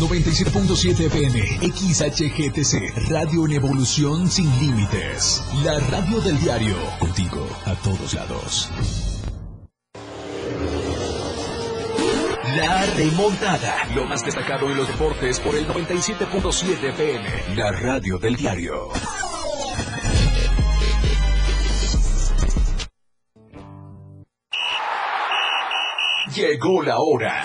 97.7 FM, XHGTC, Radio en Evolución Sin Límites. La radio del diario, contigo a todos lados. La remontada. Lo más destacado en los deportes por el 97.7 FM. La radio del diario. Llegó la hora.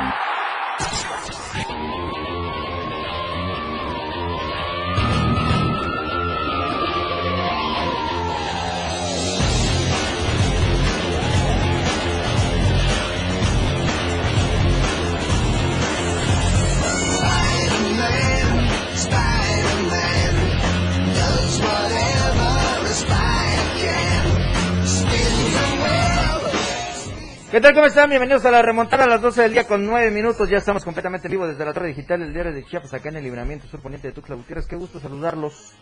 ¿Cómo están? Bienvenidos a la remontada a las 12 del día con 9 minutos. Ya estamos completamente en vivo desde la torre digital del diario de Chiapas, acá en el libramiento sur poniente de Tuxtla Gutiérrez. Qué gusto saludarlos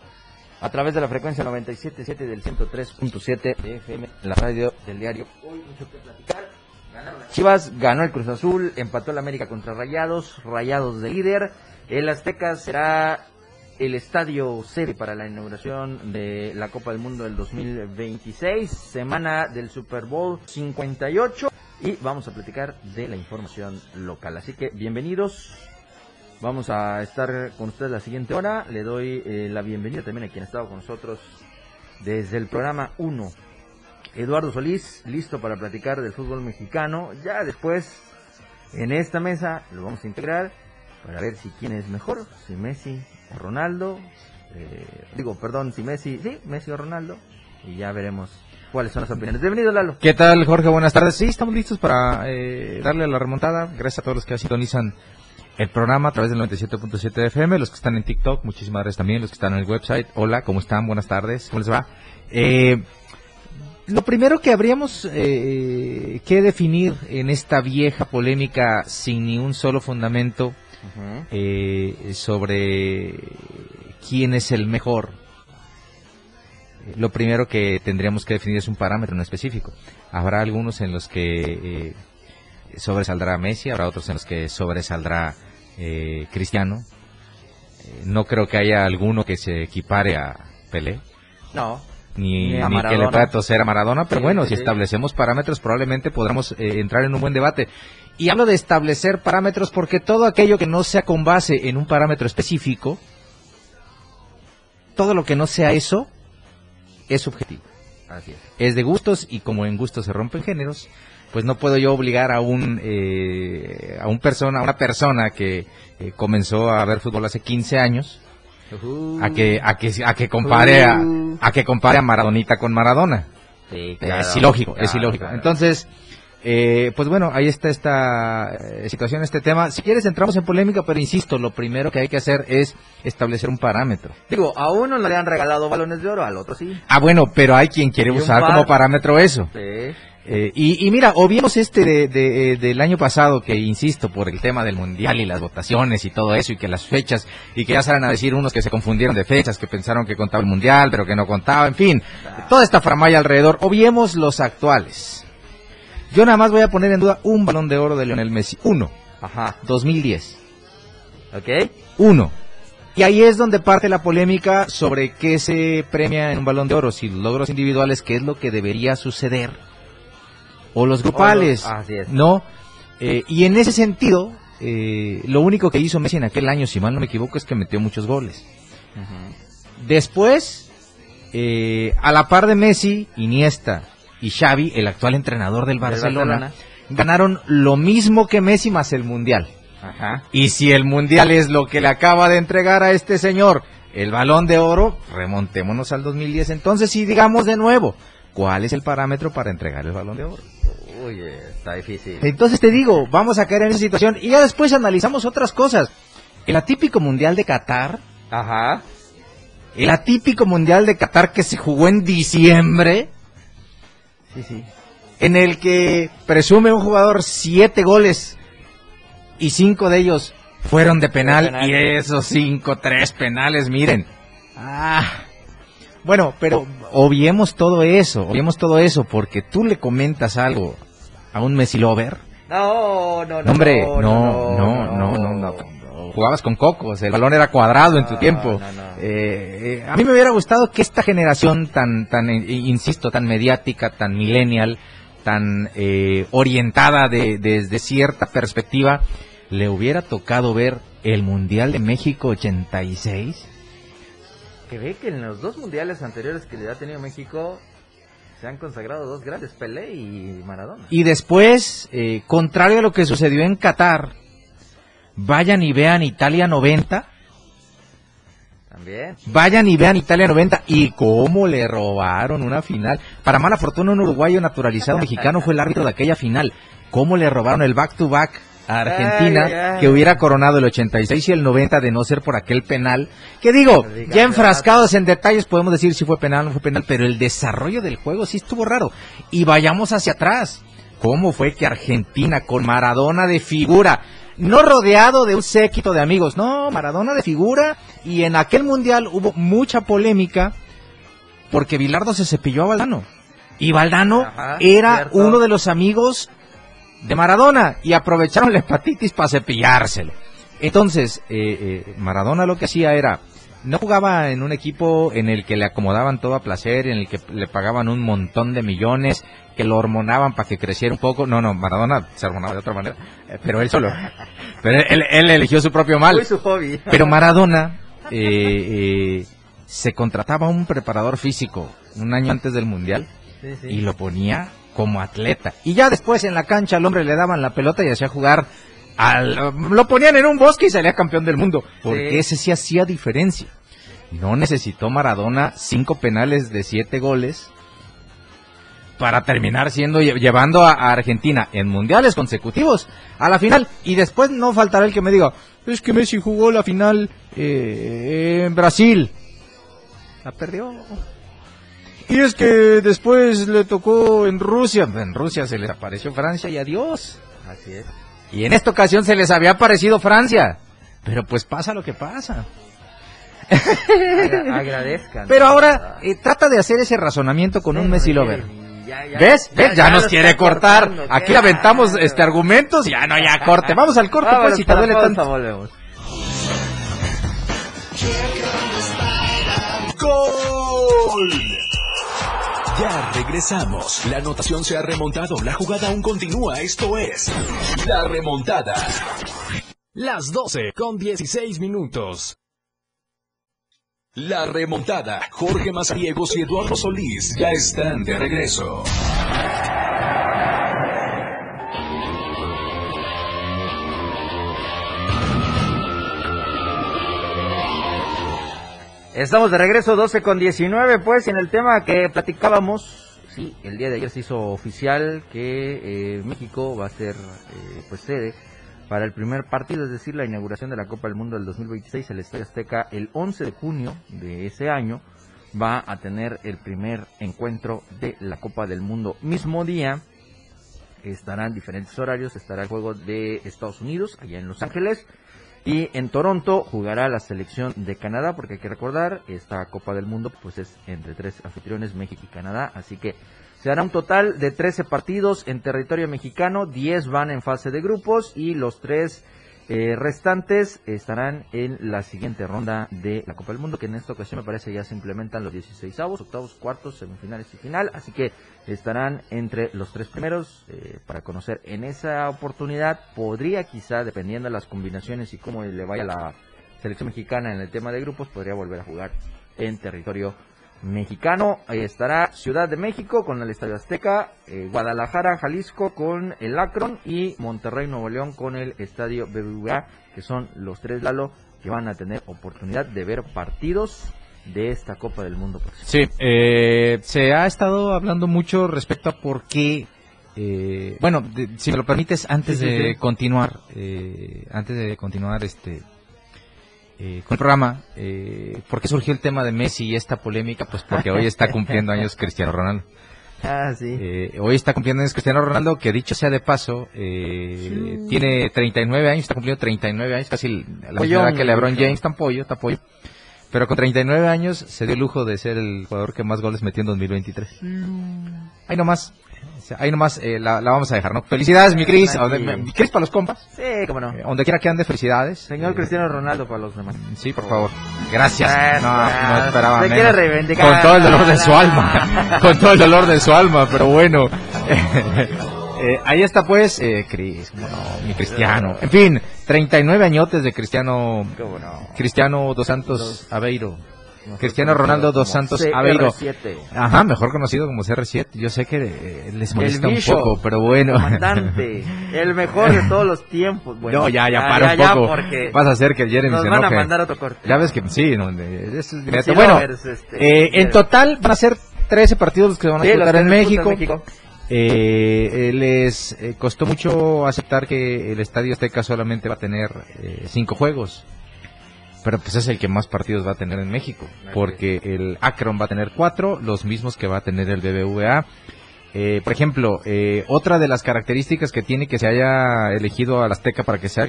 a través de la frecuencia 97.7 del 103.7 FM, la radio del diario. Hoy mucho que platicar. Chivas, ganó el Cruz Azul, empató el América contra Rayados, Rayados de líder. El Azteca será el estadio sede para la inauguración de la Copa del Mundo del 2026, semana del Super Bowl 58 y vamos a platicar de la información local. Así que bienvenidos, vamos a estar con ustedes la siguiente hora. Le doy eh, la bienvenida también a quien ha estado con nosotros desde el programa 1. Eduardo Solís, listo para platicar del fútbol mexicano. Ya después, en esta mesa, lo vamos a integrar para ver si quién es mejor, si Messi Ronaldo. Eh, digo, perdón, si Messi, sí, Messi o Ronaldo. Y ya veremos cuáles son las opiniones. Bienvenido, Lalo. ¿Qué tal, Jorge? Buenas tardes. Sí, estamos listos para eh, darle la remontada. Gracias a todos los que sintonizan el programa a través del 97.7 FM, los que están en TikTok, muchísimas gracias también, los que están en el website. Hola, ¿cómo están? Buenas tardes. ¿Cómo les va? Eh, lo primero que habríamos eh, que definir en esta vieja polémica sin ni un solo fundamento eh, sobre quién es el mejor, lo primero que tendríamos que definir es un parámetro en específico. Habrá algunos en los que eh, sobresaldrá Messi, habrá otros en los que sobresaldrá eh, Cristiano. Eh, no creo que haya alguno que se equipare a Pelé. No. Ni, Ni a ni que le Maradona. pueda toser a Maradona, pero Sí, bueno, sí, si establecemos parámetros probablemente podremos eh, entrar en un buen debate. Y hablo de establecer parámetros porque todo aquello que no sea con base en un parámetro específico, todo lo que no sea eso, es subjetivo Así es. es de gustos y como en gustos se rompen géneros, pues no puedo yo obligar a un eh, a un persona, a una persona que eh, comenzó a ver fútbol hace 15 años a que a que a que compare a, a que compare a Maradonita con Maradona. Sí, es ilógico, es ilógico. claro. Entonces, eh, pues bueno, ahí está esta eh, situación, este tema. Si quieres entramos en polémica, pero insisto, lo primero que hay que hacer es establecer un parámetro. Digo, a uno no le han regalado balones de oro, al otro sí. Ah, bueno, pero hay quien quiere usar par. como parámetro eso. Sí. Eh, y, y mira, obviemos este de, de, eh, del año pasado, que insisto, por el tema del mundial y las votaciones y todo eso, y que las fechas, y que ya salen a decir unos que se confundieron de fechas, que pensaron que contaba el mundial, pero que no contaba, en fin, toda esta faramaya alrededor. Obviemos los actuales. Yo nada más voy a poner en duda un balón de oro de Lionel Messi. Uno, Ajá. 2010. ¿Ok? Uno. Y ahí es donde parte la polémica sobre qué se premia en un balón de oro, si los logros individuales, qué es lo que debería suceder, o los grupales, O los- así es. ¿no? Eh, y en ese sentido, eh, lo único que hizo Messi en aquel año, si mal no me equivoco, es que metió muchos goles. Después, eh, a la par de Messi, Iniesta y Xavi, el actual entrenador del Barcelona, Barcelona. ganaron lo mismo que Messi más el Mundial. Ajá. Y si el mundial es lo que le acaba de entregar a este señor, el balón de oro, remontémonos al 2010. Entonces, sí, digamos de nuevo, ¿cuál es el parámetro para entregar el balón de oro? Uy, está difícil. Entonces te digo, vamos a caer en esa situación y ya después analizamos otras cosas. El atípico mundial de Qatar, Ajá. el atípico mundial de Qatar que se jugó en diciembre, Sí, sí. en el que presume un jugador siete goles y cinco de ellos fueron de penal, De penal. y esos cinco, tres penales, miren. Ah, bueno, pero obviemos todo eso, obviemos todo eso, porque tú le comentas algo a un Messi lover. No, no, no. No, hombre, no, no, no, no, no. Jugabas con cocos, el balón era cuadrado en tu No, tiempo. no, no. Eh, eh, a mí me hubiera gustado que esta generación tan, tan, eh, insisto, tan mediática, tan millennial, tan eh, orientada de- desde cierta perspectiva, le hubiera tocado ver el Mundial de México 86. Que ve que en los dos mundiales anteriores que le ha tenido México se han consagrado dos grandes, Pelé y Maradona. Y después, eh, contrario a lo que sucedió en Qatar, vayan y vean Italia 90. También. Vayan y vean Italia 90 y cómo le robaron una final. Para mala fortuna, un uruguayo naturalizado mexicano fue el árbitro de aquella final. Cómo le robaron el back-to-back a Argentina, Ay, ay. que hubiera coronado el 86 y el 90 de no ser por aquel penal. Que digo, ya enfrascados en detalles podemos decir si fue penal o no fue penal, pero el desarrollo del juego sí estuvo raro. Y vayamos hacia atrás. ¿Cómo fue que Argentina con Maradona de figura, no rodeado de un séquito de amigos, no, Maradona de figura, y en aquel mundial hubo mucha polémica porque Bilardo se cepilló a Valdano. Y Valdano Ajá, era cierto. uno de los amigos de Maradona y aprovecharon la hepatitis para cepillárselo. Entonces, eh, eh, Maradona lo que hacía era, no jugaba en un equipo en el que le acomodaban todo a placer, en el que le pagaban un montón de millones, que lo hormonaban para que creciera un poco. No, no, Maradona se hormonaba de otra manera, eh, pero él solo. Pero él, él eligió su propio mal. Fue su hobby. Pero Maradona eh, eh, se contrataba un preparador físico un año antes del Mundial Sí, sí. y lo ponía como atleta. Y ya después en la cancha al hombre le daban la pelota y hacía jugar al... Lo ponían en un bosque y salía campeón del mundo. Porque Sí. ese sí hacía diferencia. No necesitó Maradona cinco penales de siete goles para terminar siendo lle- llevando a, a Argentina en mundiales consecutivos a la final. Y después no faltará el que me diga es que Messi jugó la final eh, en Brasil la perdió. Y es que después le tocó en Rusia. En Rusia se les apareció Francia y adiós. Así es. y en esta ocasión se les había aparecido Francia. Pero pues pasa lo que pasa. Agra- agradezcan. pero ahora eh, trata de hacer ese razonamiento con un Messi lover ya- ya- ¿Ves? ¿Ves? Ya, nos quiere cortar. cortando, Aquí aventamos este argumentos. Ya no, ya corte. Vamos al corte, Vámonos pues, si te duele tanto. volvemos. ¡Gol! Ya regresamos. La anotación se ha remontado. La jugada aún continúa. Esto es La Remontada. Las 12 con 16 minutos. La Remontada. Jorge Mazariegos y Eduardo Solís ya están de regreso. Estamos de regreso 12 con 19, pues en el tema que platicábamos, sí, el día de ayer se hizo oficial que eh, México va a ser eh, pues sede para el primer partido, es decir, la inauguración de la Copa del Mundo del 2026, el Estadio Azteca el 11 de junio de ese año va a tener el primer encuentro de la Copa del Mundo. Mismo día estarán diferentes horarios, estará el juego de Estados Unidos allá en Los Ángeles y en Toronto jugará la selección de Canadá, porque hay que recordar, esta Copa del Mundo pues es entre tres anfitriones, México y Canadá, así que se hará un total de 13 partidos en territorio mexicano, 10 van en fase de grupos y los tres eh, restantes estarán en la siguiente ronda de la Copa del Mundo, que en esta ocasión me parece ya se implementan los 16 avos, octavos, cuartos, semifinales y final, así que estarán entre los tres primeros eh, para conocer en esa oportunidad. Podría quizá, dependiendo de las combinaciones y cómo le vaya la selección mexicana en el tema de grupos, podría volver a jugar en territorio mexicano. Ahí estará Ciudad de México con el Estadio Azteca, eh, Guadalajara, Jalisco con el Akron y Monterrey, Nuevo León con el Estadio BBVA, que son los tres Lalo que van a tener oportunidad de ver partidos de esta Copa del Mundo. Sí, eh, se ha estado hablando mucho respecto a por qué. eh, bueno, de- si me lo permites, antes Sí, sí, de continuar, eh, antes de continuar este eh, con el programa, eh, ¿por qué surgió el tema de Messi y esta polémica? Pues porque hoy está cumpliendo años Cristiano Ronaldo. Ah, sí. Eh, hoy está cumpliendo años Cristiano Ronaldo, que dicho sea de paso, eh, tiene 39 años, está cumpliendo 39 años, casi la misma edad que LeBron. James, tan pollo. Pero con 39 años se dio el lujo de ser el jugador que más goles metió en 2023. Ahí nomás, sea, ahí nomás eh, la, la vamos a dejar, ¿no? Felicidades, mi Cris, Cris para los compas, Sí, cómo no. eh, donde quiera que ande, felicidades. Señor Eh, Cristiano Ronaldo para los demás. Sí, por favor. Gracias. No, no esperaba se menos. quiere reivindicar. Con todo el dolor de su alma. Con todo el dolor de su alma, pero bueno. Eh, ahí está pues, eh, Cris, no, mi Cristiano. En fin, 39 añotes de Cristiano, no. Cristiano Dos Santos Aveiro. Cristiano Ronaldo Dos Santos Aveiro. CR7. Ajá, mejor conocido como CR7. Yo sé que eh, les molesta un poco, pero bueno. Comandante. El mejor de todos los tiempos. Bueno, no, ya, ya, para un poco. Vas a hacer que Jeremy nos se van a mandar otro corte. Ya ves que sí, no, es. Sí, bueno, este, eh, en total van a ser 13 partidos los que se van a Sí, disputar en México. Eh, eh, les costó mucho aceptar que el Estadio Azteca solamente va a tener eh, cinco juegos. Pero pues es el que más partidos va a tener en México. Porque el Akron va a tener cuatro, los mismos que va a tener el BBVA. Eh, por ejemplo, eh, otra de las características que tiene que se haya elegido al Azteca para que sea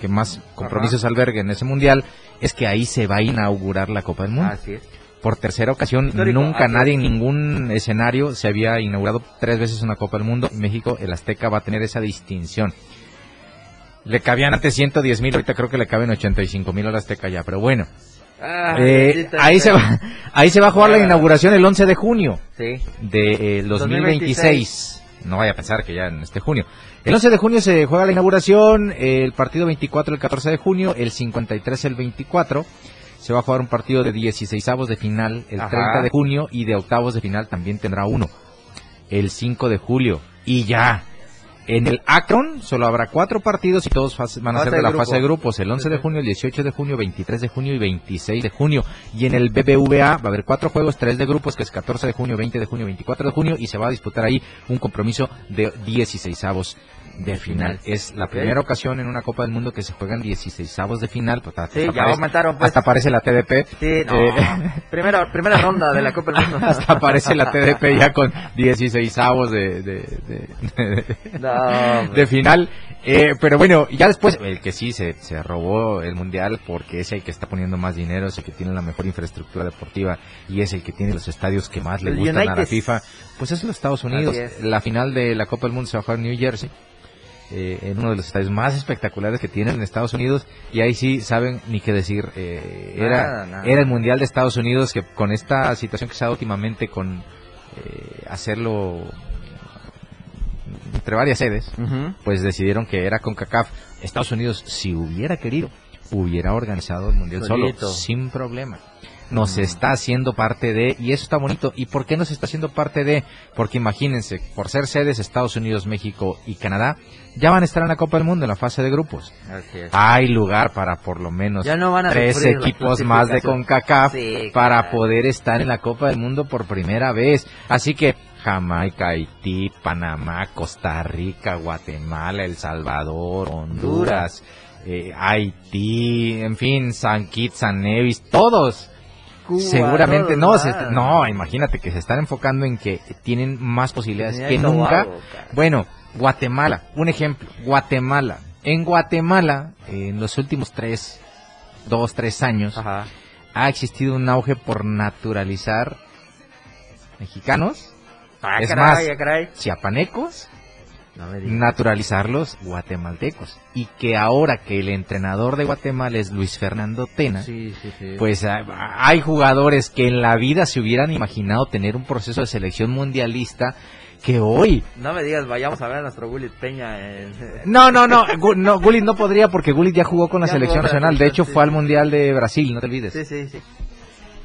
que más compromisos albergue en ese mundial es que ahí se va a inaugurar la Copa del Mundo. Así es. Por tercera ocasión, Histórico. nunca Así nadie es. en ningún escenario se había inaugurado tres veces una Copa del Mundo. En México, el Azteca va a tener esa distinción. Le cabían antes 110 mil, ahorita creo que le caben 85 mil al Azteca ya, pero bueno. Ah, Eh, ahí, se va, ahí se va a jugar la Ah. inauguración el 11 de junio Sí. de eh, 2026. No vaya a pensar que ya en este junio. El 11 de junio se juega la inauguración, el partido 24 el 14 de junio, el 53 el 24. Se va a jugar un partido de 16 avos de final el Ajá. 30 de junio y de octavos de final también tendrá uno el 5 de julio. Y ya. En el Akron solo habrá cuatro partidos y todos van a Fase ser de la grupo. fase de grupos. El 11 de junio, el 18 de junio, 23 de junio y 26 de junio. Y en el BBVA va a haber cuatro juegos, tres de grupos, que es 14 de junio, 20 de junio, 24 de junio. Y se va a disputar ahí un compromiso de 16 avos de final. Es la primera ocasión en una Copa del Mundo que se juegan 16 avos de final. Pues, hasta, Sí, ya parece, aumentaron, pues. hasta aparece la TDP. Sí, no. Eh, primera, primera ronda de la Copa del Mundo. hasta aparece la TDP ya con 16 avos de, de, de- de- No, de final. Eh, pero bueno, ya después, el que sí se, se robó el mundial porque es el que está poniendo más dinero, es el que tiene la mejor infraestructura deportiva y es el que tiene los estadios que más le El gustan a la. FIFA. Pues es los Estados Unidos. Es. La final de la Copa del Mundo se va a jugar en New Jersey. Eh, en uno de los estadios más espectaculares que tienen en Estados Unidos y ahí sí saben ni qué decir eh, era Nada, nada. era el mundial de Estados Unidos que con esta situación que se ha dado últimamente con eh, hacerlo entre varias sedes pues decidieron que era con CACAF. Estados Unidos, si hubiera querido, hubiera organizado el Mundial Solito. solo, sin problema. Nos está haciendo parte de, y eso está bonito. ¿Y por qué nos está haciendo parte de? Porque imagínense, por ser sedes Estados Unidos, México y Canadá, ya van a estar en la Copa del Mundo, en la fase de grupos. Hay lugar para por lo menos Ya no van a tres equipos más de. CONCACAF Sí, para poder estar en la Copa del Mundo por primera vez. Así que Jamaica, Haití, Panamá, Costa Rica, Guatemala, El Salvador, Honduras, eh, Haití, en fin, San Kitts, San Nevis, todos. Cuba, Seguramente no, se no, imagínate que se están enfocando en que tienen más posibilidades que nunca. Tobago. Bueno, Guatemala, un ejemplo, Guatemala. En Guatemala, en los últimos tres, dos, tres años, Ajá. ha existido un auge por naturalizar mexicanos, Ah, Es caray, más, caray. chiapanecos, No naturalizarlos guatemaltecos. Y que ahora que el entrenador de Guatemala es Luis Fernando Tena, Sí, sí, sí. pues ah, hay jugadores que en la vida se hubieran imaginado tener un proceso de selección mundialista que hoy No me digas, vayamos a ver a nuestro Willy Peña. en- No, no, no, no Gullit no podría porque Gullit ya jugó con la Ya selección nacional. De hecho, fue al Mundial de Brasil, no te olvides. Sí, sí, sí.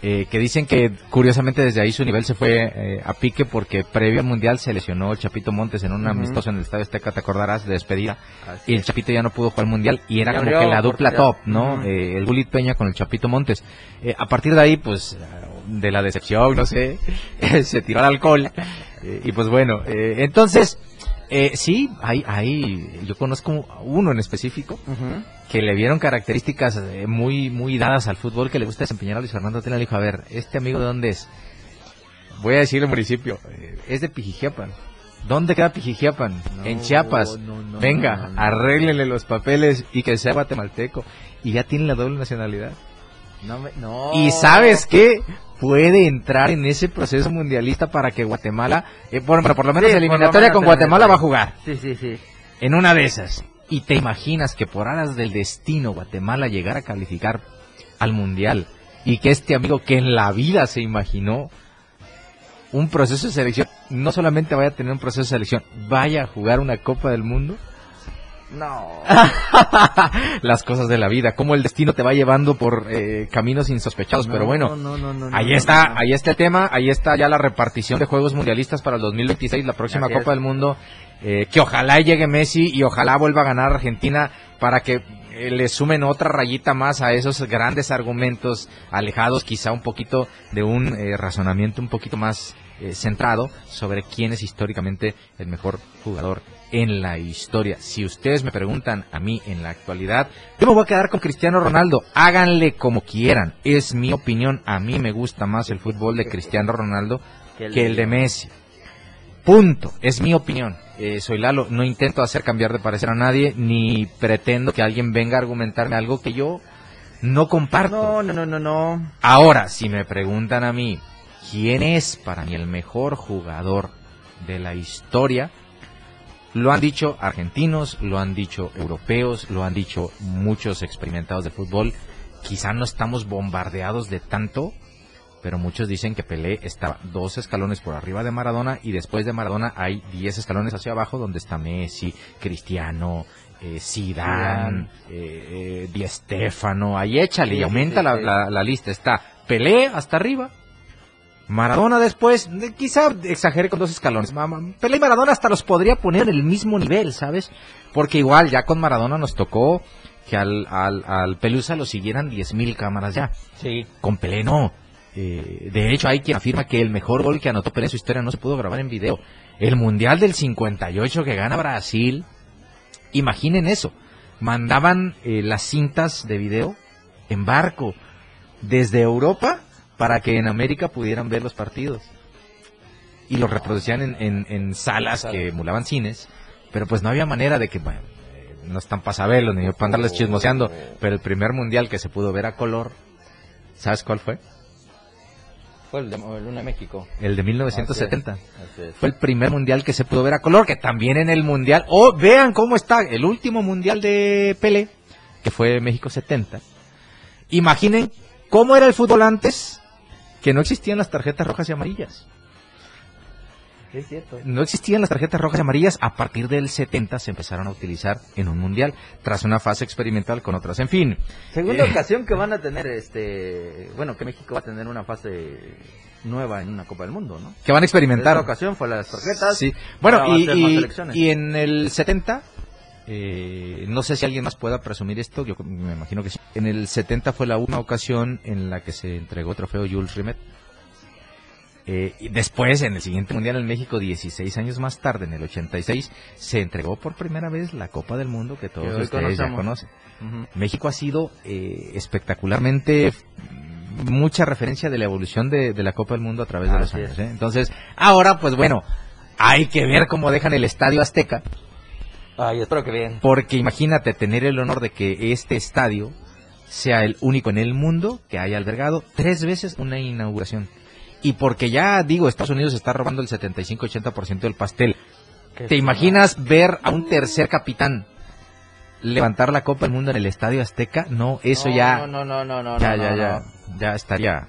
Eh, que dicen que curiosamente desde ahí su nivel se fue eh, a pique porque previo al Mundial se lesionó el Chapito Montes en un Ujú. amistoso en el Estadio Azteca, te acordarás, de despedida. Así Y el. Chapito ya no pudo jugar al Mundial y era como que la dupla top, ¿no? Eh, el Gullit Peña con el Chapito Montes. Eh, a partir de ahí, pues, de la decepción, no sé, se tiró al alcohol. Eh, y pues bueno, eh, entonces, eh, sí, hay, hay, yo conozco uno en específico que le vieron características eh, muy muy dadas al fútbol que le gusta desempeñar a Luis Fernando Tena le dijo, a ver, ¿este amigo de dónde es? voy a decir el municipio, eh, es de Pijijiapan. ¿Dónde queda Pijijiapan? en Chiapas. no, no, Venga, arréglenle los papeles y que sea guatemalteco. Y ya tiene la doble nacionalidad. No, me- no. Y sabes qué? Puede entrar en ese proceso mundialista para que Guatemala, eh, bueno, pero por lo menos Sí, por lo eliminatoria con Guatemala va a jugar. Sí, sí, sí. En una de esas. Y te imaginas que por aras del destino Guatemala llegara a calificar al mundial y que este amigo que en la vida se imaginó un proceso de selección, no solamente vaya a tener un proceso de selección, vaya a jugar una Copa del Mundo. No. Las cosas de la vida, cómo el destino te va llevando por eh, caminos insospechados, pero bueno. No, Ahí está, ahí está el tema, ahí está ya la repartición de juegos mundialistas para el 2026, la próxima Copa del Mundo, eh, que ojalá llegue Messi y ojalá vuelva a ganar Argentina para que eh, le sumen otra rayita más a esos grandes argumentos alejados quizá un poquito de un eh, razonamiento un poquito más eh, centrado sobre quién es históricamente el mejor jugador en la historia. Si ustedes me preguntan a mí en la actualidad, yo me voy a quedar con Cristiano Ronaldo. Háganle como quieran. Es mi opinión. A mí me gusta más el fútbol de Cristiano Ronaldo que el de Messi. Punto. Es mi opinión. Eh, soy Lalo. No intento hacer cambiar de parecer a nadie, ni pretendo que alguien venga a argumentarme algo que yo no comparto. No, no, no, no, no. Ahora, si me preguntan a mí, ¿quién es para mí el mejor jugador de la historia? Lo han dicho argentinos, lo han dicho europeos, lo han dicho muchos experimentados de fútbol. Quizá no estamos bombardeados de tanto, pero muchos dicen que Pelé estaba dos escalones por arriba de Maradona y después de Maradona hay diez escalones hacia abajo donde está Messi, Cristiano, eh, Zidane, eh, eh, Di Stéfano, ahí échale y aumenta la, la- la lista. Está Pelé hasta arriba, Maradona después, de- quizá exagere con dos escalones. Pelé y Maradona hasta los podría poner en el mismo nivel, ¿sabes? Porque igual ya con Maradona nos tocó que al, al, al Pelusa lo siguieran 10.000 cámaras ya. Sí. Con Pelé no. Eh, de hecho, hay quien afirma que el mejor gol que anotó Pelé en su historia no se pudo grabar en video. El Mundial del 58 que gana Brasil. Imaginen eso. Mandaban eh, las cintas de video en barco desde Europa para que en América pudieran ver los partidos. Y los reproducían en, en- en salas que emulaban cines. Pero pues no había manera de que, bueno, eh, no están para saberlo ni para andarles chismoseando. Pero el primer mundial que se pudo ver a color, ¿sabes cuál fue? Fue el de Luna México. El de 1970. Así es. Fue el primer mundial que se pudo ver a color, que también en el mundial, oh, vean cómo está el último mundial de Pelé, que fue México 70. Imaginen cómo era el fútbol antes, que no existían las tarjetas rojas y amarillas. Es cierto. No existían las tarjetas rojas y amarillas, a partir del 70 se empezaron a utilizar en un mundial, tras una fase experimental con otras. En fin, Segunda Eh. ocasión que van a tener este, bueno, que México va a tener una fase nueva en una Copa del Mundo, ¿no? que van a experimentar. Esta ocasión fue las tarjetas. Sí. Bueno, y en el 70, eh, no sé si alguien más pueda presumir esto, yo me imagino que sí. En el 70 fue la una ocasión en la que se entregó trofeo Jules Rimet. Eh, y después, en el siguiente Mundial en México, 16 años más tarde, en el 86, se entregó por primera vez la Copa del Mundo que todos Que ustedes ya conocen. México ha sido eh, espectacularmente mucha referencia de la evolución de, de la Copa del Mundo a través de los años. ¿eh? Entonces, ahora, pues bueno, hay que ver cómo dejan el Estadio Azteca, Ay, espero que bien. porque imagínate tener el honor de que este estadio sea el único en el mundo que haya albergado tres veces una inauguración. Y porque ya digo, Estados Unidos está robando el 75-80% del pastel. ¿Te imaginas ver a un tercer capitán levantar la Copa del Mundo en el Estadio Azteca? No, eso No, ya, No, no, no, no, ya, no, ya, no, ya, ya estaría,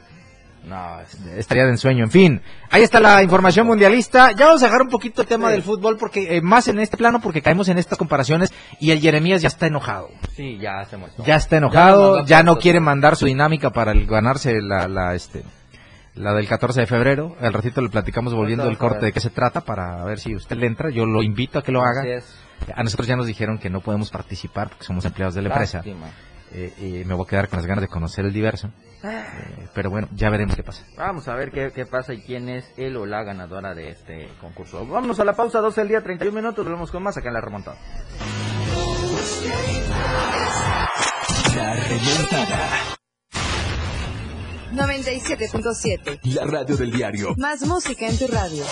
No, es- estaría de ensueño. En fin, ahí está la información mundialista. Ya vamos a dejar un poquito el tema Sí. del fútbol porque eh, más en este plano porque caemos en estas comparaciones y el Jeremías ya está enojado. sí, ya se muestra. Ya está enojado, ya no quiere mandar su dinámica para el ganarse la, la, este, la del 14 de febrero. Al ratito le platicamos volviendo el corte de qué se trata para ver si usted le entra. Yo lo invito a que lo haga. A nosotros ya nos dijeron que no podemos participar porque somos empleados de la empresa. Lástima. Eh, y me voy a quedar con las ganas de conocer el diverso. Eh, pero bueno, ya veremos qué pasa. Vamos a ver qué, qué pasa y quién es el o la ganadora de este concurso. Vámonos a la pausa, 12 del día, 31 minutos. Volvemos con más acá en la remontada. La remontada. 97.7. La radio del diario. Más música en tu radio.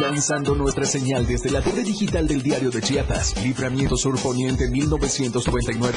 Lanzando nuestra señal desde la torre digital del diario de Chiapas. Libramiento Sur Poniente 1999.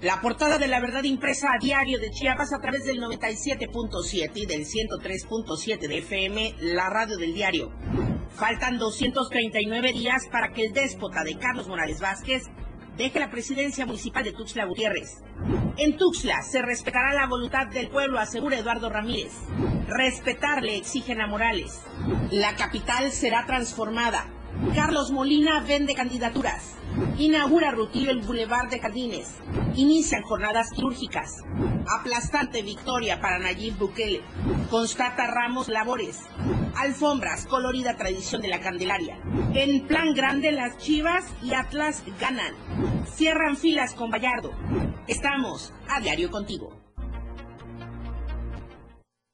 La portada de la verdad impresa a diario de Chiapas a través del 97.7 y del 103.7 de FM, la radio del diario. Faltan 239 días para que el déspota de Carlos Morales Vázquez deje la presidencia municipal de Tuxtla Gutiérrez. En Tuxtla se respetará la voluntad del pueblo, asegura Eduardo Ramírez. Respetarle exigen a Morales. La capital será transformada. Carlos Molina vende candidaturas. Inaugura Rutilio el Boulevard de Jardines. Inician jornadas quirúrgicas. Aplastante victoria para Nayib Bukele. Constata Ramos labores. Alfombras, colorida tradición de la Candelaria. En plan grande las Chivas y Atlas ganan. Cierran filas con Vallardo. Estamos a diario contigo.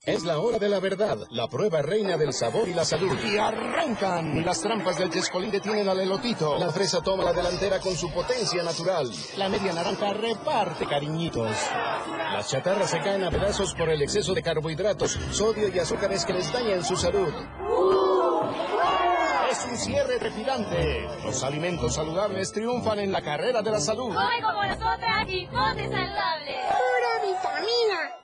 Es la hora de la verdad, la prueba reina del sabor y la salud. Y arrancan. Las trampas del Chescolín detienen al elotito. La fresa toma la delantera con su potencia natural. La media naranja reparte cariñitos. Las chatarras se caen a pedazos por el exceso de carbohidratos, sodio y azúcares que les dañan su salud. Es un cierre trepidante. Los alimentos saludables triunfan en la carrera de la salud. Come como nosotras y ponte saludable. Pura vitamina.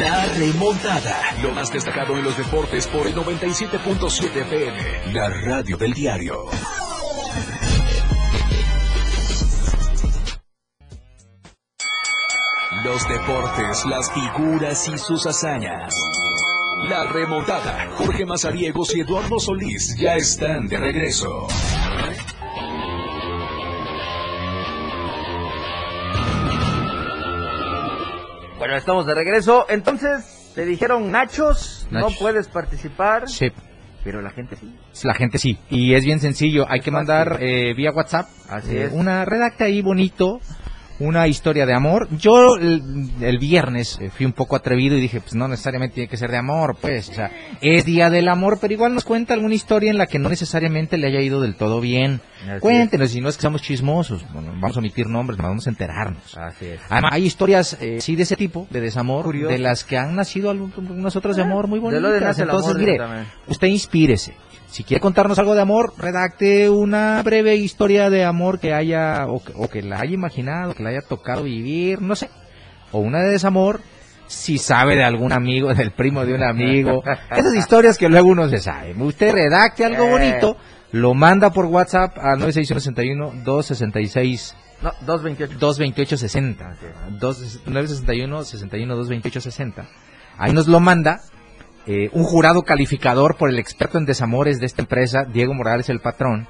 La remontada. Lo más destacado en los deportes por el 97.7 FM. La radio del diario. Los deportes, las figuras y sus hazañas. La remontada. Jorge Mazariegos y Eduardo Solís ya están de regreso. Bueno, estamos de regreso. Entonces, te dijeron Nachos, no puedes participar. Sí. Pero la gente sí. La gente sí. Y es bien sencillo. Hay que mandar eh, vía WhatsApp. Así eh, es. Una redacta ahí bonito. Una historia de amor. Yo el, el viernes eh, fui un poco atrevido y dije, pues no necesariamente tiene que ser de amor, pues. O sea, es día del amor, pero igual nos cuenta alguna historia en la que no necesariamente le haya ido del todo bien. Así Cuéntenos, si no es que somos chismosos. Bueno, vamos a omitir nombres, vamos a enterarnos. Así es. Además, hay historias, eh, sí, de ese tipo, de desamor, Curioso. de las que han nacido algunas otras de amor muy De bonitas. lo de Entonces, mire, usted inspírese. Si quiere contarnos algo de amor, redacte una breve historia de amor que haya, o que, o que la haya imaginado, que la haya tocado vivir, no sé. O una de desamor, si sabe de algún amigo, del primo de un amigo. Esas historias que luego uno se sabe. Usted redacte algo Eh. bonito, lo manda por WhatsApp a 961 266 No, 228. 228 60 2 961 61 228 60 ahí nos lo manda eh, un jurado calificador por el experto en desamores de esta empresa Diego Morales el patrón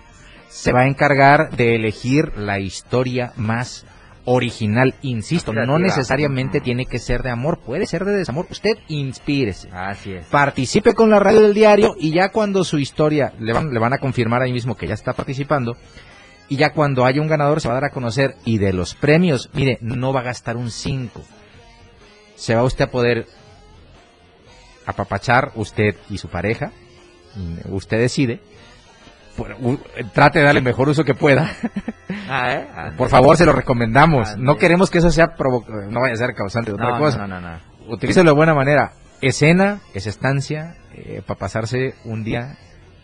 se va a encargar de elegir la historia más original. Insisto no necesariamente tiene que ser de amor puede ser de desamor. Usted inspírese. Así es. participe con la radio del diario y ya cuando su historia le van, le van a confirmar ahí mismo que ya está participando y ya cuando haya un ganador se va a dar a conocer y de los premios, mire, no va a gastar un 5. Se va usted a poder apapachar usted y su pareja, mm, usted decide. Por- u- trate de darle el mejor uso que pueda. Ah, ¿eh? Por favor, se lo recomendamos. Ah, No queremos que eso sea provo- no vaya a ser causante de otra no, cosa no, no, no, no. utilícelo de buena manera. Escena, es estancia, para pasarse un día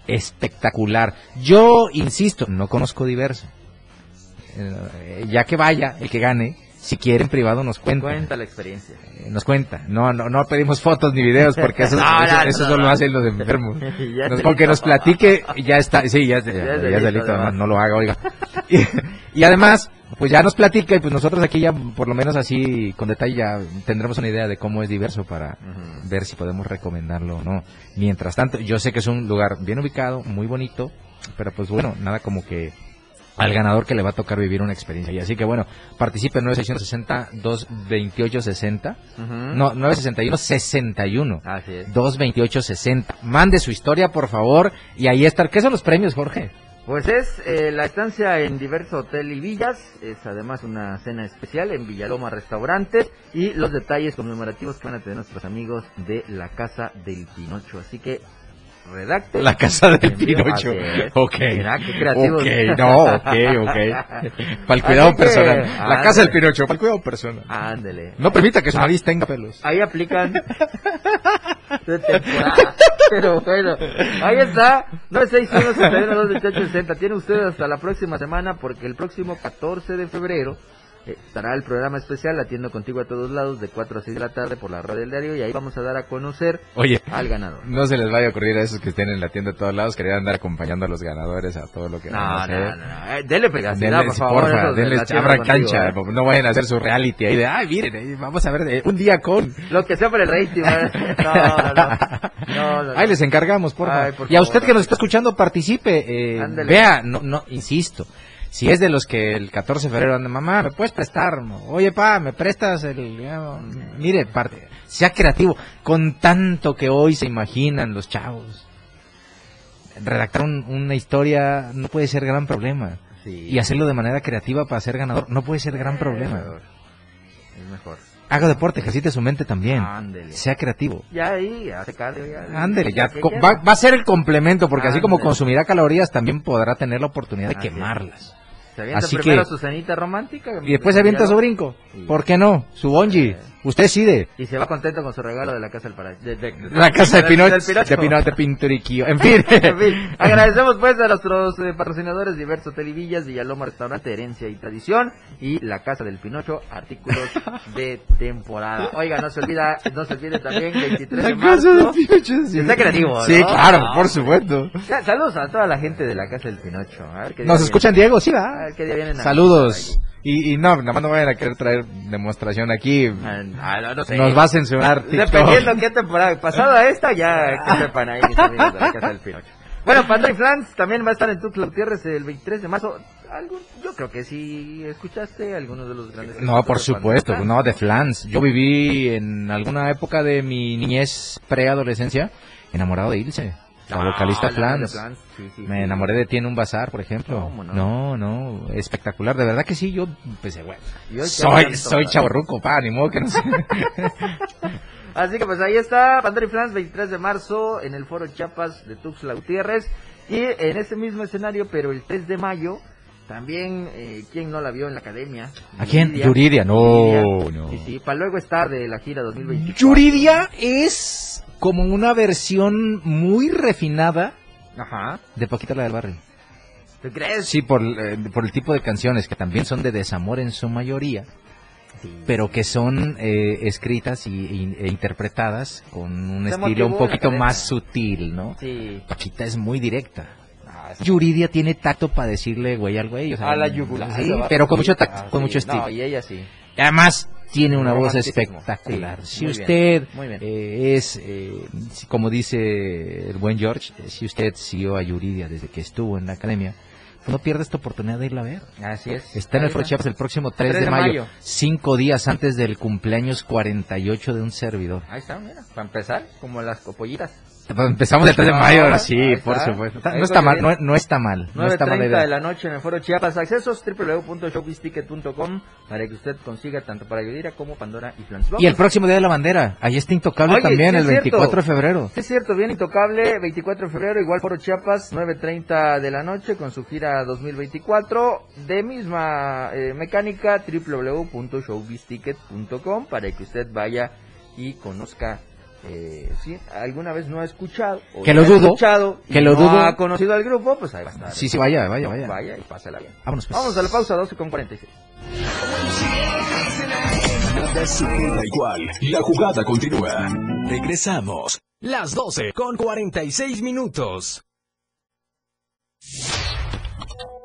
espectacular. Yo insisto, no conozco diverso. Eh, ya que vaya, el que gane, si quiere en privado nos cuenta. Cuenta la experiencia. Eh, Nos cuenta. No, no, no pedimos fotos ni videos porque eso, No, no, eso no, solo hacen los enfermos. Nos- es con que delito. nos platique, ya está, sí, ya, es- ya- Ya es delito, delito, además, además. no lo haga, oiga. Y, y además, pues ya nos platica y pues nosotros aquí ya, por lo menos así, con detalle, ya tendremos una idea de cómo es diverso para ver si podemos recomendarlo o no. Mientras tanto, yo sé que es un lugar bien ubicado, muy bonito, pero pues bueno, nada como que al ganador que le va a tocar vivir una experiencia. Y así que bueno, participe en 9660-228-60. No, 961-61. Así es. 228-60. Mande su historia, por favor. Y ahí está. ¿Qué son los premios, Jorge? Pues es eh, la estancia en diverso hotel y villas, es además una cena especial en Villaloma Restaurantes y los detalles conmemorativos que van a tener nuestros amigos de la Casa del Pinocho. Así que redacte. La Casa del Pinocho. Ok. Mira, qué creativos. Ok, no, ok, ok. Para el cuidado que, personal. La ándale. Casa del Pinocho, para el cuidado personal. Ándele. No permita que su nariz tenga pelos. Ahí aplican de temporada. Pero bueno, ahí está. 961 Tiene usted hasta la próxima semana porque el próximo 14 de febrero estará el programa especial Atiendo Contigo a todos lados de 4 a 6 de la tarde por la radio del diario y ahí vamos a dar a conocer Oye, al ganador. no se les vaya a ocurrir a esos que estén en la tienda de todos lados, querían andar acompañando a los ganadores a todo lo que van a No, hacer. no, no, no. Eh, Dele privacidad, Denles, por favor. porfa, denles, abran Contigo, cancha, ¿eh? no vayan a hacer su reality ahí de, ay, miren, vamos a ver un día con... Lo que sea por el rating. No, no, no. No, no, no. Ahí les encargamos, porfa. Ay, por y a favor, usted que nos está escuchando, participe. Eh, vea, no, no, insisto. Si es de los que el 14 de febrero anda, mamá, ¿me puedes prestar? Oye, pa, ¿me prestas el...? ya, Mire, parte, sea creativo. Con tanto que hoy se imaginan los chavos. Redactar un- una historia no puede ser gran problema. Sí. Y hacerlo de manera creativa para ser ganador no puede ser gran problema. Es mejor. Haga deporte, ejercite su mente también. Ándele. Sea creativo. Ya ahí, hace cardio ya. Ándele, ya va, va a ser el complemento, porque así como consumirá calorías, también podrá tener la oportunidad de quemarlas. Se avienta Así primero que- su cenita romántica. Y después se avienta su brinco. Sí. ¿Por qué no? Su bungee. Usted decide. Y se va contento con su regalo de la casa del paraíso. De, de- La casa de del- Pinocho. del. De Pinocho, de Pinturiquillo. En fin. En fin, agradecemos pues a nuestros eh, patrocinadores diversos Televillas, Villaloma Restaurante, Herencia y Tradición y la Casa del Pinocho, artículos de temporada. Oiga, no se olvida, no se olvide también 23 de La casa marzo. de Pinocho. sí. Está creativo, Sí, ¿no? claro, No. por supuesto. Ya, Saludos a toda la gente de la Casa del Pinocho. A ver qué día Nos vienen. escuchan, Diego, sí, A va. ver qué día vienen a- Saludos. Y, y no, nada más no vayan a querer traer demostración aquí. Ah, no, no sé. Nos va a censurar TikTok. Dependiendo qué temporada. Pasada esta, ya que sepan ahí mis amigos de la Casa del Pinocho. Bueno, Pandora y Flans también va a estar en Tuxtla Gutiérrez el 23 de marzo. Algo- yo creo que sí escuchaste algunos de los grandes. No, por de supuesto, no, de flans. Yo viví en alguna época de mi niñez, preadolescencia, enamorado de Ilse, la Ah, vocalista la Flans. de Flans, sí, sí, Me sí. enamoré de ti en un bazar, por ejemplo. ¿Cómo no? no? no, espectacular. De verdad que sí, yo pensé, bueno, soy, soy chaborruco, pa, ni modo que no sé. Así que pues ahí está, Pandora y Flans, 23 de marzo, en el Foro Chiapas de Tuxtla Gutiérrez. Y en ese mismo escenario, pero el 3 de mayo, también, eh, ¿quién no la vio en la academia? ¿A quién? Yuridia, no, no. Sí, sí, para luego estar de la gira 2024. Yuridia es como una versión muy refinada Ajá. de Paquita la del Barrio. ¿Tú crees? Sí, por, eh, por el tipo de canciones que también son de desamor en su mayoría, pero que son eh, escritas y, y- e interpretadas con un Se estilo un poquito más sutil, ¿no? Sí. Paquita es muy directa. Ah, sí. Yuridia tiene tacto para decirle güey al güey. o sea, A la yugular. Sí, pero con mucho tacto, Ah, con mucho estilo. No, y ella sí. Y Además, tiene una voz espectacular. Sí, si bien, usted bien. eh, es, eh, como dice el buen George, eh, si usted siguió a Yuridia desde que estuvo en la academia, no pierda esta oportunidad de irla a ver. Así es. Está en el. Chiapas el próximo 3, 3 de, de mayo, mayo. cinco días antes del cumpleaños 48 de un servidor. Ahí está, mira, para empezar, como las copollitas. Pues empezamos el 3 de mayo, ahora sí, por supuesto. No está mal, no, no está mal, no está mala 9.30 idea. de la noche en el Foro Chiapas. Accesos www.showbizticket.com para que usted consiga tanto para Yudira como Pandora y Flans. Y el próximo día de la bandera, ahí está Intocable Oye, también, sí el es cierto. 24 de febrero. Sí, es cierto, bien intocable, 24 de febrero, igual Foro Chiapas, 9.30 de la noche con su gira 2024 de misma eh, mecánica www.showbizticket.com para que usted vaya y conozca eh, si alguna vez no ha escuchado o Que lo ha dudo, escuchado que lo no dudo. ha conocido al grupo, pues ahí va a estar. Sí, sí, vaya, vaya, vaya. Vaya y pásela bien. Vámonos, pues. Vamos a la pausa, 12 con 46. nada se queda igual. La jugada continúa. Regresamos. Las 12 con 46 minutos.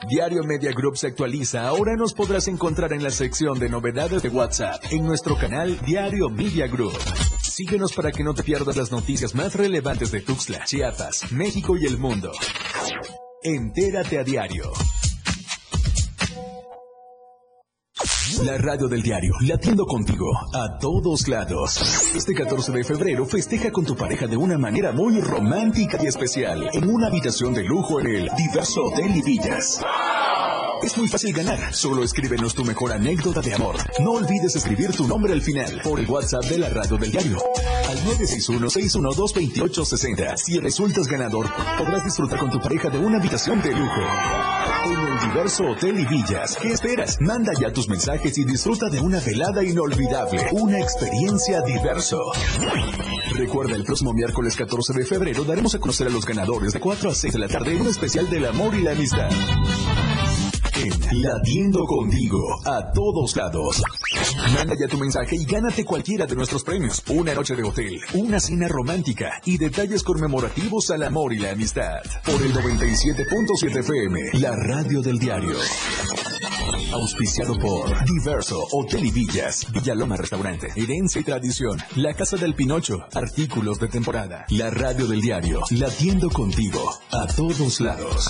Diario Media Group se actualiza. Ahora nos podrás encontrar en la sección de novedades de WhatsApp en nuestro canal Diario Media Group. Síguenos para que no te pierdas las noticias más relevantes de Tuxtla, Chiapas, México y el mundo. Entérate a diario. La radio del diario, latiendo contigo, a todos lados. Este 14 de febrero festeja con tu pareja de una manera muy romántica y especial, en una habitación de lujo en el Diverso Hotel y Villas. Es muy fácil ganar. Solo escríbenos tu mejor anécdota de amor. No olvides escribir tu nombre al final por el WhatsApp de la radio del diario. Al 961-612-2860. Si resultas ganador, podrás disfrutar con tu pareja de una habitación de lujo. En el diverso Hotel y Villas. ¿Qué esperas? Manda ya tus mensajes y disfruta de una velada inolvidable. Una experiencia diverso. Recuerda, el próximo miércoles 14 de febrero daremos a conocer a los ganadores de 4 a 6 de la tarde en un especial del amor y la amistad. En Latiendo contigo, a todos lados. Manda ya tu mensaje y gánate cualquiera de nuestros premios. Una noche de hotel, una cena romántica y detalles conmemorativos al amor y la amistad. Por el 97.7 FM, la radio del diario. Auspiciado por Diverso Hotel y Villas, Villaloma Restaurante, Herencia y Tradición, La Casa del Pinocho, Artículos de Temporada, la radio del diario, latiendo contigo, a todos lados.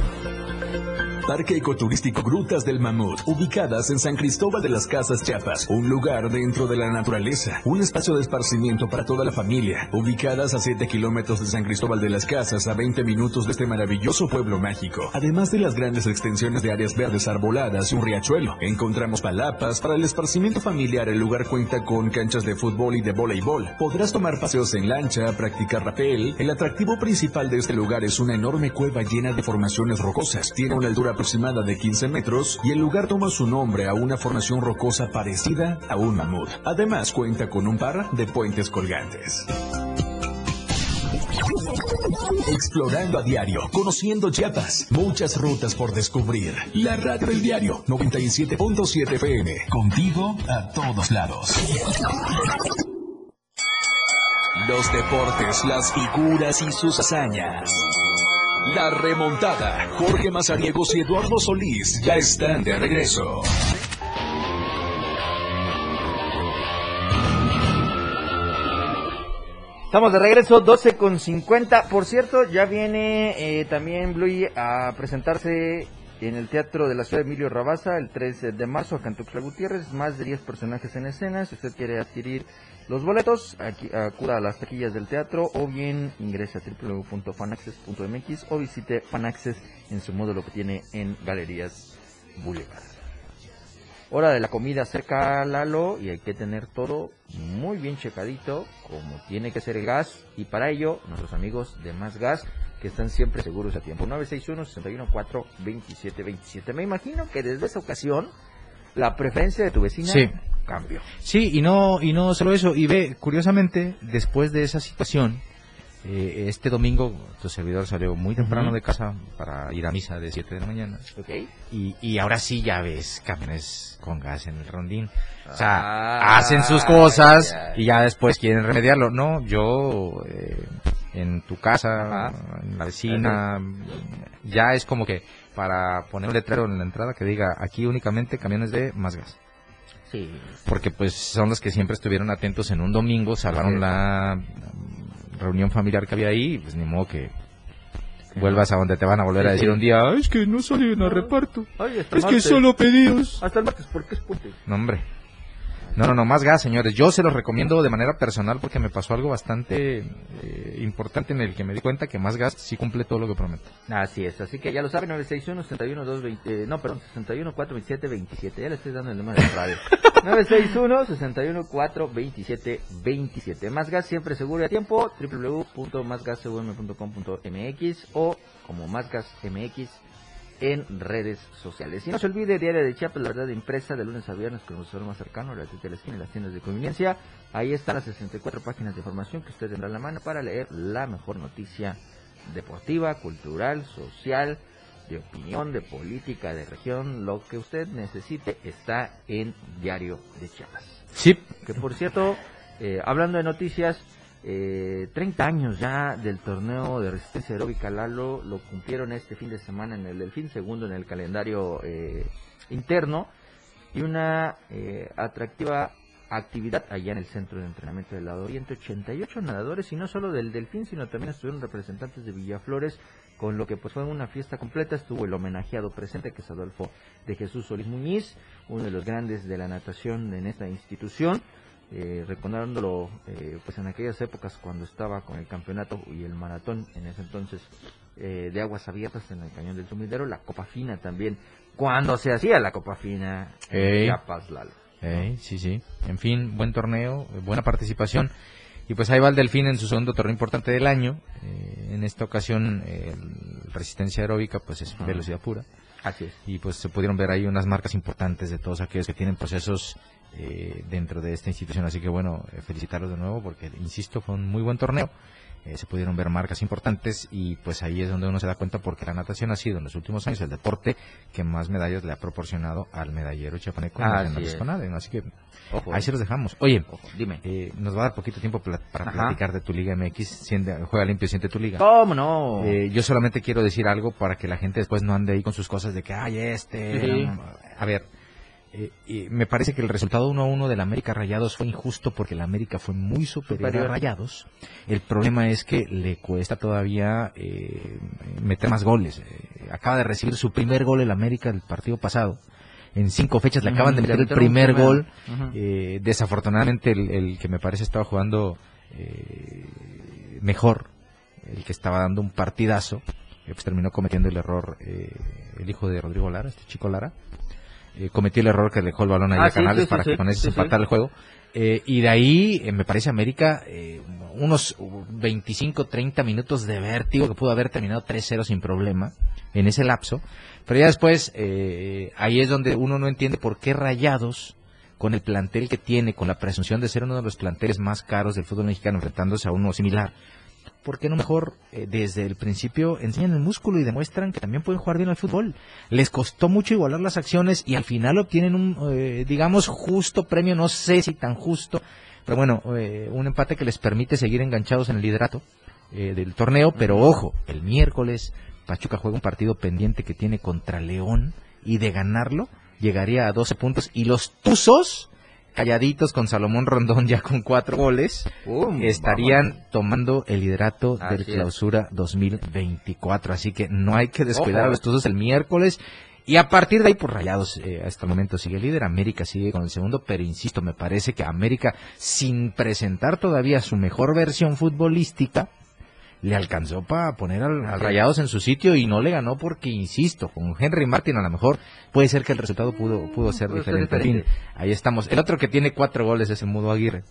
Parque Ecoturístico Grutas del Mamut, ubicadas en San Cristóbal de las Casas Chiapas, un lugar dentro de la naturaleza, un espacio de esparcimiento para toda la familia, ubicadas a 7 kilómetros de San Cristóbal de las Casas, a 20 minutos de este maravilloso pueblo mágico. Además de las grandes extensiones de áreas verdes arboladas y un riachuelo, encontramos palapas para el esparcimiento familiar. El lugar cuenta con canchas de fútbol y de voleibol. Podrás tomar paseos en lancha, practicar rapel. El atractivo principal de este lugar es una enorme cueva llena de formaciones rocosas. Tiene una altura aproximada de 15 metros y el lugar toma su nombre a una formación rocosa parecida a un mamut. Además cuenta con un par de puentes colgantes. Explorando a diario, conociendo Chiapas, muchas rutas por descubrir. La radio del diario 97.7 FM, contigo a todos lados. Los deportes, las figuras y sus hazañas. La remontada. Jorge Mazariegos y Eduardo Solís ya están de regreso. Estamos de regreso, 12 con 50. Por cierto, ya viene eh, también Bluey a presentarse en el Teatro de la Ciudad Emilio Rabaza el 3 de marzo a Cantuxla Gutiérrez. Más de 10 personajes en escena. Si usted quiere adquirir los boletos, aquí, acuda a las taquillas del teatro o bien ingrese a www.fanaccess.mx o visite Fanaccess en su módulo que tiene en Galerías Boulevard. Hora de la comida cerca Lalo y hay que tener todo muy bien checadito como tiene que ser el gas y para ello nuestros amigos de Más Gas que están siempre seguros a tiempo 961 614 2727 me imagino que desde esa ocasión la preferencia de tu vecina Sí. cambió Sí, y no, y no solo eso. Y ve, curiosamente, después de esa situación, eh, este domingo tu servidor salió muy temprano de casa para ir a misa de 7 de la mañana. ¿ok? Y, y ahora sí ya ves camiones con gas en el rondín. O sea, Ah, hacen sus cosas y ya después quieren remediarlo. No, yo eh, en tu casa, Ajá. en la vecina, ya es como que para poner un letrero en la entrada que diga aquí únicamente camiones de más gas. Sí. Porque pues son los que siempre estuvieron atentos en un domingo, salvaron la mm, reunión familiar que había ahí, pues ni modo que vuelvas a donde te van a volver a decir sí. un día, "Ay, es que no salen a reparto. Ay, Es que solo pedidos. Hasta el martes, ¿por qué es puente? No, hombre. No, no, no, más gas, señores. Yo se los recomiendo de manera personal porque me pasó algo bastante eh, importante en el que me di cuenta que más gas sí cumple todo lo que promete. Así es, así que ya lo saben, 961 61 220, eh, no, perdón, 61 427 27, ya le estoy dando el número de la radio. 961 61 427 27. Más gas siempre seguro y a tiempo, www.másgascvm.com.mx o como Más Gas MX en redes sociales. Y no se olvide, Diario de Chiapas, la verdad impresa, de lunes a viernes con el más cercano, la de la esquina y las tiendas de conveniencia. Ahí están las 64 páginas de información que usted tendrá en la mano para leer la mejor noticia deportiva, cultural, social, de opinión, de política, de región, lo que usted necesite está en Diario de Chiapas. Sí. Que por cierto, eh, hablando de noticias, eh, 30 años ya del torneo de resistencia aeróbica Lalo lo cumplieron este fin de semana en el Delfín, segundo en el calendario eh, interno, y una eh, atractiva actividad allá en el centro de entrenamiento del lado oriente. 88 nadadores y no solo del Delfín, sino también estuvieron representantes de Villaflores, con lo que pues fue una fiesta completa. Estuvo el homenajeado presente, que es Adolfo de Jesús Solís Muñiz, uno de los grandes de la natación en esta institución. Eh, recordándolo eh, pues en aquellas épocas cuando estaba con el campeonato y el maratón en ese entonces eh, de aguas abiertas en el cañón del sumidero la copa fina también cuando se hacía la copa fina Ey. Chiapas Lalo Ey, sí, sí. En fin, buen torneo, eh, buena participación. Y pues ahí va el Delfín en su segundo torneo importante del año. Eh, en esta ocasión, resistencia aeróbica, pues es velocidad pura. Así es. Y pues se pudieron ver ahí unas marcas importantes de todos aquellos que tienen procesos eh, dentro de esta institución. Así que bueno, eh, felicitarlos de nuevo porque, insisto, fue un muy buen torneo. Eh, se pudieron ver marcas importantes y pues ahí es donde uno se da cuenta porque la natación ha sido en los últimos años el deporte que más medallas le ha proporcionado al medallero es. Conade, ¿no? Así que Ojo, ahí eh. se los dejamos. Oye, dime. eh, nos va a dar poquito tiempo para Ajá. platicar de tu Liga MX. Siente- juega limpio, siente tu liga. ¿Cómo no? Eh, yo solamente quiero decir algo para que la gente después no ande ahí con sus cosas de que, ay, este. Sí. no, no". A ver, eh, me parece que el resultado 1-1 del América Rayados fue injusto porque el América fue muy superior, Superior. a Rayados. El problema es que le cuesta todavía eh, meter más goles. Eh, acaba de recibir su primer gol el América el partido pasado. En cinco fechas le acaban de meter el primer gol. Eh, desafortunadamente el, el que me parece estaba jugando eh, mejor, el que estaba dando un partidazo, pues terminó cometiendo el error eh, el hijo de Rodrigo Lara, este chico Lara, eh, cometió el error que dejó el balón ahí Ah, a Canales sí, sí, para sí, que con eso se empatara el juego. Eh, y de ahí, eh, me parece América, eh, unos 25, 30 minutos de vértigo que pudo haber terminado 3-0 sin problema en ese lapso. Pero ya después, eh, ahí es donde uno no entiende por qué Rayados, con el plantel que tiene, con la presunción de ser uno de los planteles más caros del fútbol mexicano, enfrentándose a uno similar, ¿por qué no mejor eh, desde el principio enseñan el músculo y demuestran que también pueden jugar bien al fútbol? Les costó mucho igualar las acciones y al final obtienen un, eh, digamos, justo premio, no sé si tan justo, pero bueno, eh, un empate que les permite seguir enganchados en el liderato eh, del torneo, pero ojo, el miércoles Pachuca juega un partido pendiente que tiene contra León y de ganarlo llegaría a 12 puntos. Y los Tuzos calladitos con Salomón Rondón ya con cuatro goles, estarían tomando el liderato Así del clausura 2024. Así que no hay que descuidar Ojo. a los Tuzos el miércoles. Y a partir de ahí, pues Rayados eh, hasta el momento sigue líder, América sigue con el segundo, pero insisto, me parece que América, sin presentar todavía su mejor versión futbolística, le alcanzó para poner al, al. Rayados en su sitio y no le ganó porque, insisto, con Henry Martin a lo mejor puede ser que el resultado pudo, pudo ser diferente. Fin, ahí estamos. El otro que tiene cuatro goles es el Mudo Aguirre,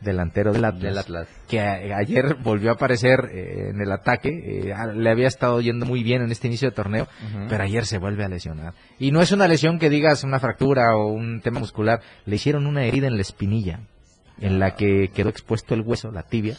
delantero del Atlas, Del Atlas. que ayer volvió a aparecer eh, en el ataque. eh, le había estado yendo muy bien en este inicio de torneo, pero ayer se vuelve a lesionar. Y no es una lesión que digas una fractura o un tema muscular, le hicieron una herida en la espinilla, en la que quedó expuesto el hueso, la tibia,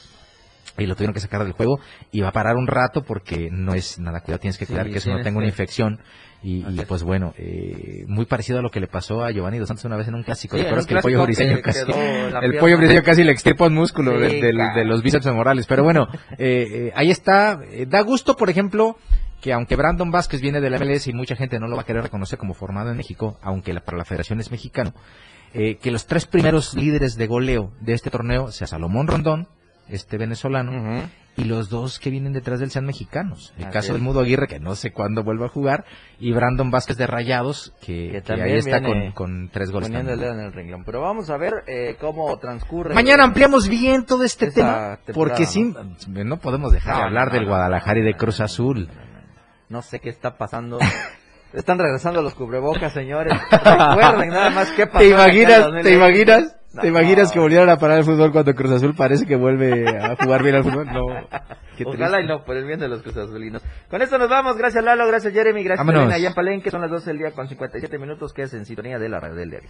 y lo tuvieron que sacar del juego y va a parar un rato porque no es nada cuidado, tienes que Sí, cuidar que eso no tenga una infección. Y, y, pues bueno, eh, muy parecido a lo que le pasó a Giovanni Dos Santos una vez en un clásico. Sí, ¿Te en acuerdas un que el pollo briseño que casi, la el pierna. pollo briseño casi le extirpó el músculo Sí, del- del- cara. de los bíceps femorales? Pero bueno, eh, eh, ahí está. Eh, da gusto, por ejemplo, que aunque Brandon Vázquez viene del MLS y mucha gente no lo va a querer reconocer como formado en México, aunque la- para la federación es mexicano, eh, que los tres primeros líderes de goleo de este torneo sea Salomón Rondón, este venezolano, y los dos que vienen detrás de él sean mexicanos. El Así caso es. del Mudo Aguirre, que no sé cuándo vuelva a jugar, y Brandon Vázquez de Rayados, que, Que que ahí está con, con tres goles. Poniendo el también. dedo en el renglón. Pero vamos a ver eh, cómo transcurre. Mañana ampliamos bien todo este tema, porque ¿no? sí, no podemos dejar de hablar no, del no, Guadalajara y de Cruz Azul. No sé qué está pasando. Están regresando los cubrebocas, señores. Recuerden nada más qué pasó. ¿Te imaginas, 2020. te imaginas ¿Te imaginas que volvieran a parar el fútbol cuando Cruz Azul parece que vuelve a jugar bien al fútbol? No. Ojalá y no, por el bien de los Cruz Azulinos. Con esto nos vamos. Gracias Lalo, gracias Jeremy, gracias Elena allá en Palenque. Son las 12 del día con 57 minutos que es en sintonía de la radio del diario.